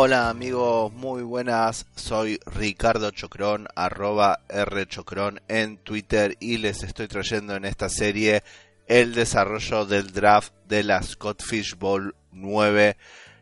Hola amigos, muy buenas. Soy Ricardo Chocrón, arroba Rchocrón en Twitter y les estoy trayendo en esta serie el desarrollo del draft de la Scott Fish Bowl 9,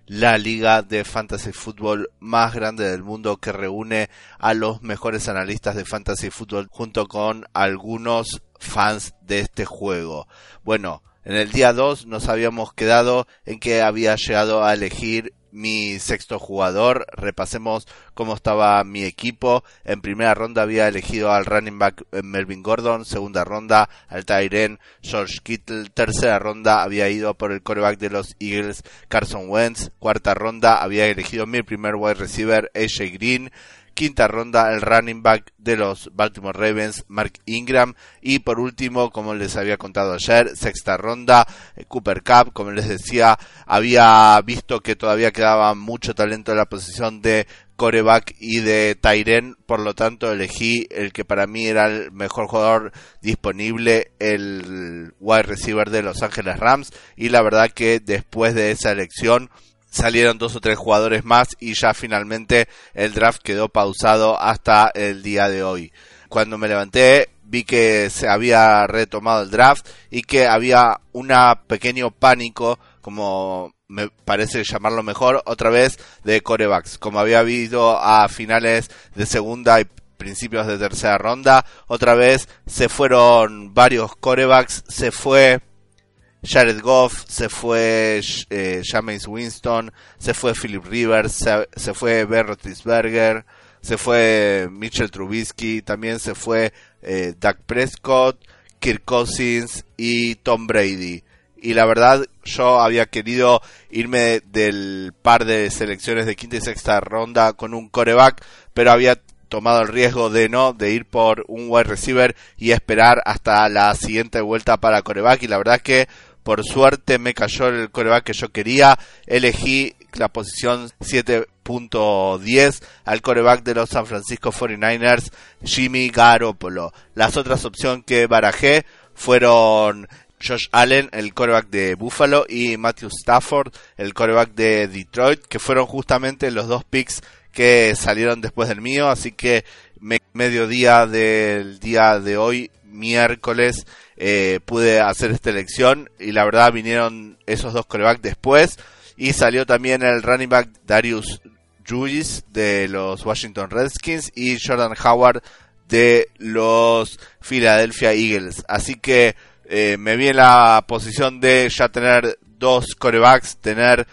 la liga de fantasy fútbol más grande del mundo que reúne a los mejores analistas de fantasy fútbol junto con algunos fans de este juego. Bueno, en el día 2 nos habíamos quedado en que había llegado a elegir mi sexto jugador. Repasemos cómo estaba mi equipo. En primera ronda había elegido al running back eh, Melvin Gordon. Segunda ronda al Tyren George Kittle. Tercera ronda había ido por el coreback de los Eagles Carson Wentz. Cuarta ronda había elegido mi primer wide receiver AJ Green quinta ronda el running back de los Baltimore Ravens, Mark Ingram, y por último, como les había contado ayer, sexta ronda, eh, Cooper Cup, como les decía, había visto que todavía quedaba mucho talento en la posición de coreback y de Tyren, por lo tanto elegí el que para mí era el mejor jugador disponible, el wide receiver de Los Ángeles Rams, y la verdad que después de esa elección, salieron dos o tres jugadores más y ya finalmente el draft quedó pausado hasta el día de hoy. Cuando me levanté vi que se había retomado el draft y que había un pequeño pánico, como me parece llamarlo mejor, otra vez de corebacks. Como había habido a finales de segunda y principios de tercera ronda, otra vez se fueron varios corebacks, se fue Jared Goff, se fue eh, James Winston, se fue Philip Rivers, se, fue Ben Roethlisberger, se fue Mitchell Trubisky, también se fue eh, Doug Prescott, Kirk Cousins y Tom Brady. Y la verdad, yo había querido irme del par de selecciones de quinta y sexta ronda con un coreback, pero había tomado el riesgo de no, de ir por un wide receiver y esperar hasta la siguiente vuelta para coreback. Y la verdad que por suerte me cayó el coreback que yo quería. Elegí la posición 7.10 al coreback de los San Francisco 49ers, Jimmy Garoppolo. Las otras opciones que barajé fueron Josh Allen, el coreback de Buffalo, y Matthew Stafford, el coreback de Detroit, que fueron justamente los dos picks que salieron después del mío. Así que mediodía del día de hoy, miércoles, eh, pude hacer esta elección y la verdad vinieron esos dos corebacks después y salió también el running back Darius Juice de los Washington Redskins y Jordan Howard de los Philadelphia Eagles. Así que eh, me vi en la posición de ya tener dos corebacks, tener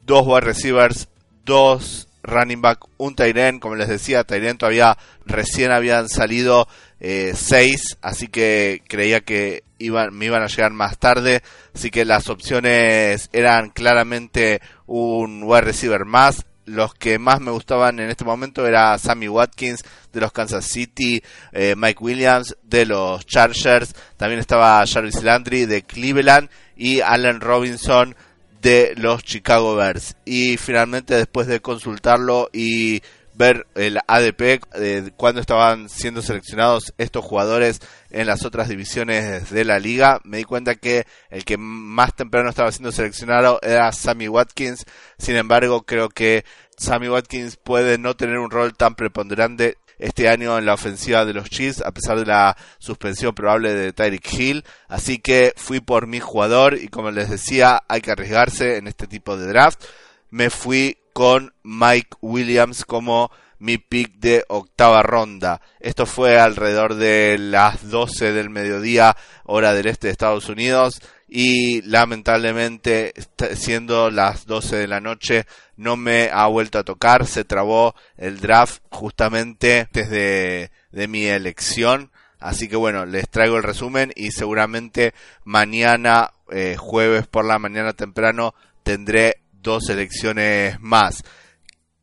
dos wide receivers, dos running back, un Tyren, como les decía, Tyren todavía recién habían salido 6, eh, así que creía que iban, me iban a llegar más tarde, así que las opciones eran claramente un wide receiver más, los que más me gustaban en este momento era Sammy Watkins de los Kansas City, eh, Mike Williams de los Chargers, también estaba Jarvis Landry de Cleveland y Allen Robinson de los Chicago Bears. Y finalmente después de consultarlo y ver el ADP de cuando estaban siendo seleccionados estos jugadores en las otras divisiones de la liga, me di cuenta que el que más temprano estaba siendo seleccionado era Sammy Watkins. Sin embargo, creo que Sammy Watkins puede no tener un rol tan preponderante este año en la ofensiva de los Chiefs, a pesar de la suspensión probable de Tyreek Hill. Así que fui por mi jugador y como les decía, hay que arriesgarse en este tipo de draft. Me fui con Mike Williams como mi pick de octava ronda. Esto fue alrededor de las 12 del mediodía, hora del este de Estados Unidos. Y lamentablemente, siendo las 12 de la noche, no me ha vuelto a tocar. Se trabó el draft justamente desde de mi elección. Así que bueno, les traigo el resumen y seguramente mañana, eh, jueves por la mañana temprano, tendré dos elecciones más.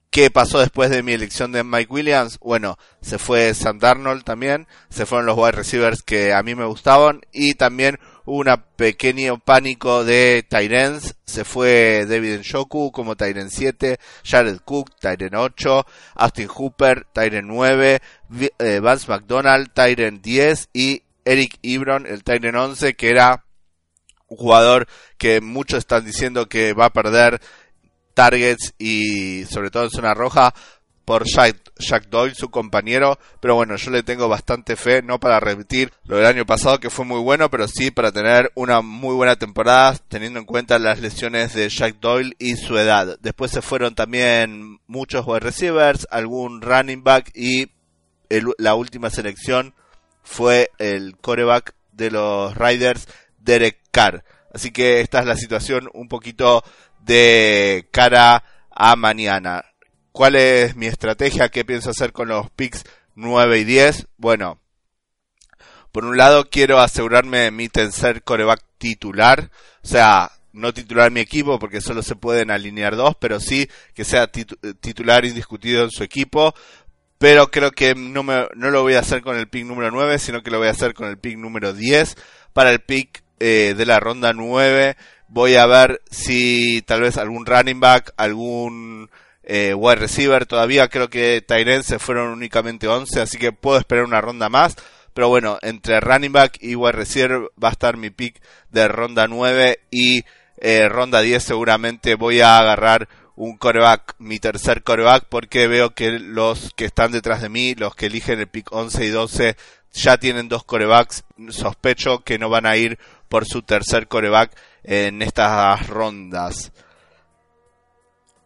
¿Qué pasó después de mi elección de Mike Williams? Bueno, se fue Sam Darnold también, se fueron los wide receivers que a mí me gustaban y también hubo un pequeño pánico de Tyrens, se fue David Njoku como Tyren 7, Jared Cook, Tyren 8, Austin Hooper, Tyren 9, eh, Vance McDonald, Tyren 10 y Eric Ebron, el Tyren 11 que era jugador que muchos están diciendo que va a perder targets y sobre todo en zona roja por Jack, Doyle, su compañero, pero bueno, yo le tengo bastante fe, no para repetir lo del año pasado que fue muy bueno, pero sí para tener una muy buena temporada, teniendo en cuenta las lesiones de Jack Doyle y su edad. Después se fueron también muchos wide receivers, algún running back y la última selección fue el coreback de los Riders, Derek Carr. Así que esta es la situación un poquito de cara a mañana. ¿Cuál es mi estrategia? ¿Qué pienso hacer con los picks 9 y 10? Bueno, por un lado quiero asegurarme de mi tercer coreback titular, o sea, no titular mi equipo porque solo se pueden alinear dos, pero sí que sea titular indiscutido en su equipo. Pero creo que no, me, no lo voy a hacer con el pick número 9, sino que lo voy a hacer con el pick número 10. Para el pick eh, de la ronda 9 voy a ver si tal vez algún running back, algún eh, wide receiver. Todavía creo que Tyrell se fueron únicamente 11, así que puedo esperar una ronda más. Pero bueno, entre running back y wide receiver va a estar mi pick de ronda 9 y eh, ronda 10 seguramente voy a agarrar un coreback, mi tercer coreback, porque veo que los que están detrás de mí, los que eligen el pick 11 y 12, ya tienen dos corebacks. Sospecho que no van a ir por su tercer coreback en estas rondas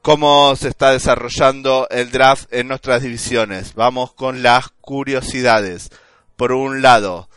cómo se está desarrollando el draft en nuestras divisiones. Vamos con las curiosidades. Por un lado,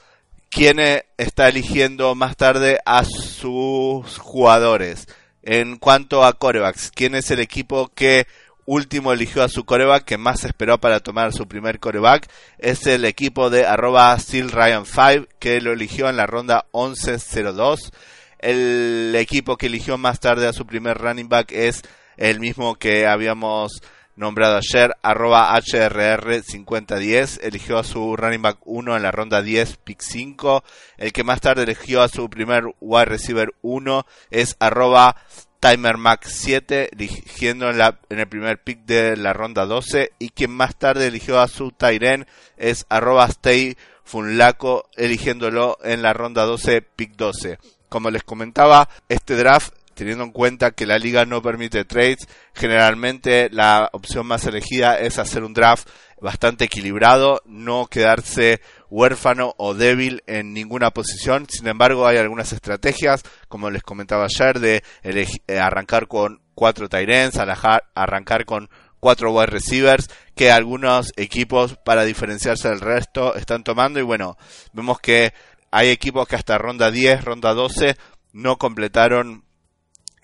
¿quién está eligiendo más tarde a sus jugadores? En cuanto a corebacks, ¿quién es el equipo que último eligió a su coreback, que más esperó para tomar su primer coreback? Es el equipo de arroba Ryan5, que lo eligió en la ronda 11-02. El equipo que eligió más tarde a su primer running back es el mismo que habíamos nombrado ayer, arroba HRR5010, eligió a su running back 1 en la ronda 10, pick 5. El que más tarde eligió a su primer wide receiver 1 es arroba TimerMax7, eligiendo en, la, en el primer pick de la ronda 12. Y quien más tarde eligió a su Tyren es arroba StayFunlaco, eligiéndolo en la ronda 12, pick 12. Como les comentaba, este draft teniendo en cuenta que la liga no permite trades, generalmente la opción más elegida es hacer un draft bastante equilibrado, no quedarse huérfano o débil en ninguna posición. Sin embargo, hay algunas estrategias, como les comentaba ayer, de eh, arrancar con cuatro Tyrens, arrancar con cuatro wide receivers que algunos equipos para diferenciarse del resto están tomando y bueno, vemos que hay equipos que hasta ronda 10, ronda 12 no completaron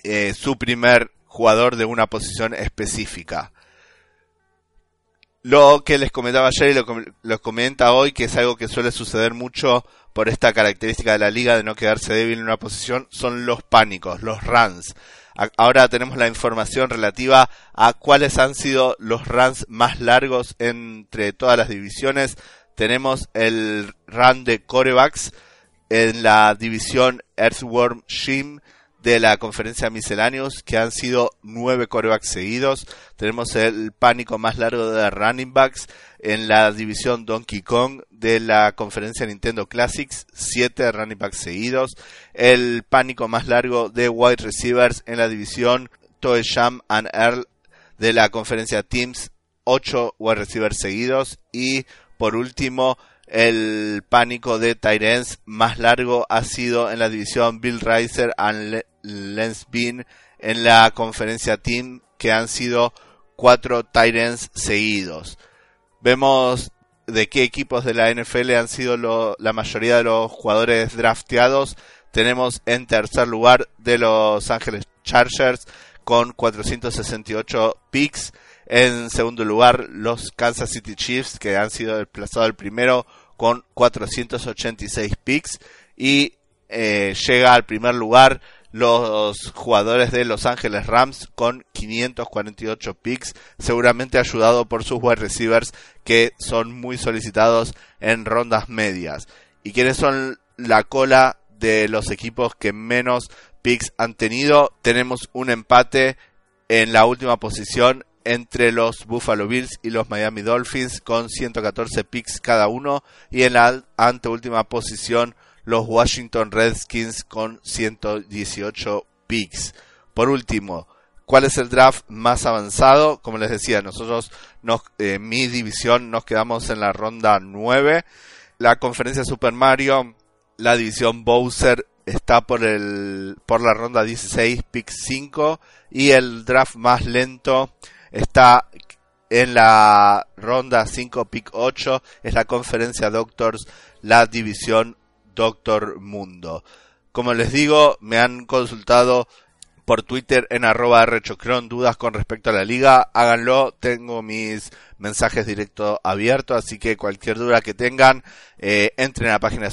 eh, su primer jugador de una posición específica. Lo que les comentaba ayer y lo, lo comenta hoy, que es algo que suele suceder mucho por esta característica de la liga de no quedarse débil en una posición, son los pánicos, los runs. Ahora tenemos la información relativa a cuáles han sido los runs más largos entre todas las divisiones. Tenemos el run de corebacks en la división Earthworm Shim de la conferencia Misceláneos, que han sido nueve corebacks seguidos. Tenemos el pánico más largo de running backs en la división Donkey Kong de la conferencia Nintendo Classics, siete running backs seguidos. El pánico más largo de wide receivers en la división Toe Sham and Earl de la conferencia Teams, ocho wide receivers seguidos. Y por último, el pánico de Tyrens más largo ha sido en la división Bill Riser and Lens Bean en la conferencia Team, que han sido cuatro Titans seguidos. Vemos de qué equipos de la NFL han sido la mayoría de los jugadores drafteados. Tenemos en tercer lugar de Los Ángeles Chargers con 468 picks. En segundo lugar, los Kansas City Chiefs, que han sido desplazados al primero con 486 picks. Y eh, llega al primer lugar los jugadores de Los Ángeles Rams con 548 picks, seguramente ayudado por sus wide receivers que son muy solicitados en rondas medias. ¿Y quiénes son la cola de los equipos que menos picks han tenido? Tenemos un empate en la última posición entre los Buffalo Bills y los Miami Dolphins con 114 picks cada uno y en la anteúltima posición los Washington Redskins con 118 picks. Por último, ¿Cuál es el draft más avanzado? Como les decía, nosotros, nos, eh, mi división, nos quedamos en la ronda 9. La conferencia Super Mario, la división Bowser está por el por la ronda 16, pick 5 y el draft más lento está en la ronda 5, pick 8, es la conferencia Doctors, la división Doctor Mundo. Como les digo, me han consultado por Twitter en arroba rechocron dudas con respecto a la liga, háganlo, tengo mis mensajes directos abiertos, así que cualquier duda que tengan, eh, entren a la página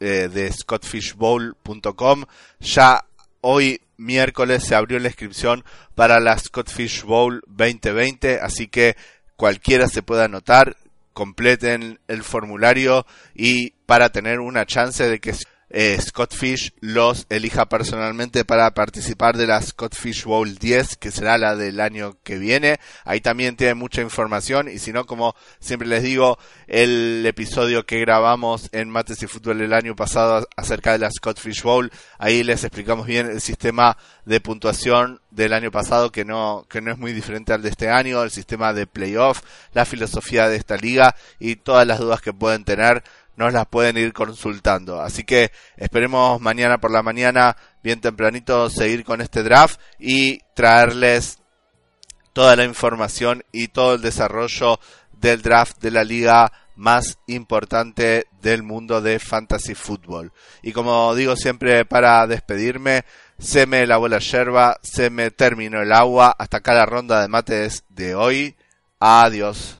eh, de scottfishbowl.com. Ya hoy miércoles se abrió la inscripción para la Scottfish Bowl 2020, así que cualquiera se puede anotar, completen el formulario y para tener una chance de que eh, Scott Fish los elija personalmente para participar de la Scott Fish Bowl 10, que será la del año que viene. Ahí también tiene mucha información y si no, como siempre les digo, el episodio que grabamos en Mates y Fútbol el año pasado acerca de la Scott Fish Bowl, ahí les explicamos bien el sistema de puntuación del año pasado que no, que no es muy diferente al de este año, el sistema de playoff, la filosofía de esta liga y todas las dudas que pueden tener nos las pueden ir consultando. Así que esperemos mañana por la mañana, bien tempranito, seguir con este draft y traerles toda la información y todo el desarrollo del draft de la liga más importante del mundo de fantasy fútbol. Y como digo siempre para despedirme, se me lavó la yerba, se me terminó el agua, hasta acá la ronda de mates de hoy. Adiós.